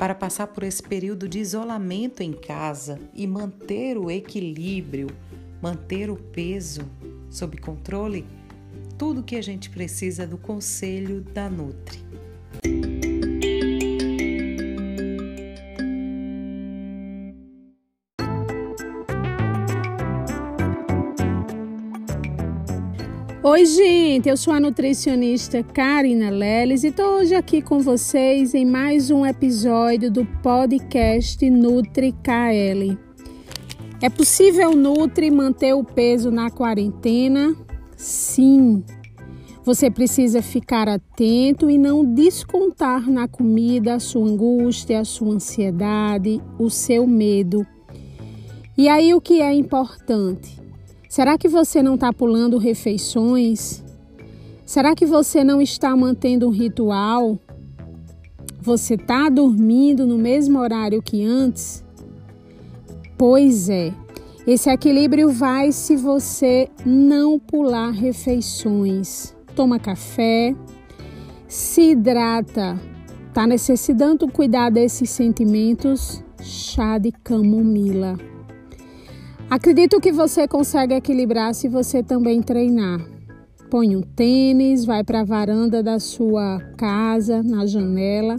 para passar por esse período de isolamento em casa e manter o equilíbrio, manter o peso sob controle? Tudo que a gente precisa do conselho da Nutri. Oi, gente, eu sou a nutricionista Karina Leles e estou hoje aqui com vocês em mais um episódio do podcast Nutri KL. É possível Nutri manter o peso na quarentena? Sim. Você precisa ficar atento e não descontar na comida a sua angústia, a sua ansiedade, o seu medo. E aí o que é importante? Será que você não está pulando refeições? Será que você não está mantendo um ritual? Você está dormindo no mesmo horário que antes? Pois é, esse equilíbrio vai se você não pular refeições. Toma café, se hidrata. Está necessitando cuidar desses sentimentos? Chá de camomila. Acredito que você consegue equilibrar se você também treinar. Põe um tênis, vai para a varanda da sua casa, na janela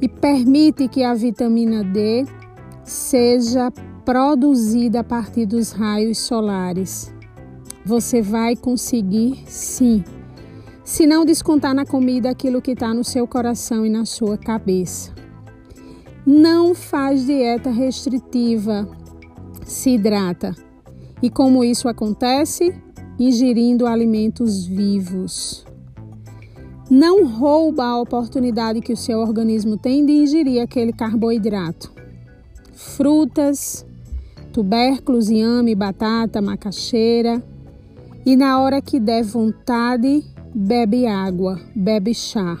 e permite que a vitamina D seja produzida a partir dos raios solares. Você vai conseguir sim. Se não descontar na comida aquilo que está no seu coração e na sua cabeça. Não faz dieta restritiva, se hidrata. E como isso acontece? Ingerindo alimentos vivos. Não rouba a oportunidade que o seu organismo tem de ingerir aquele carboidrato. Frutas, tubérculos, inhame, batata, macaxeira. E na hora que der vontade, bebe água, bebe chá.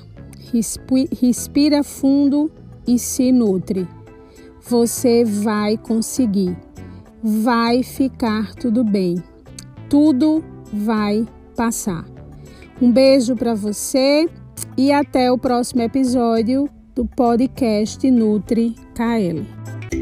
Respira fundo e se nutre. Você vai conseguir vai ficar tudo bem. Tudo vai passar. Um beijo para você e até o próximo episódio do podcast Nutri KL.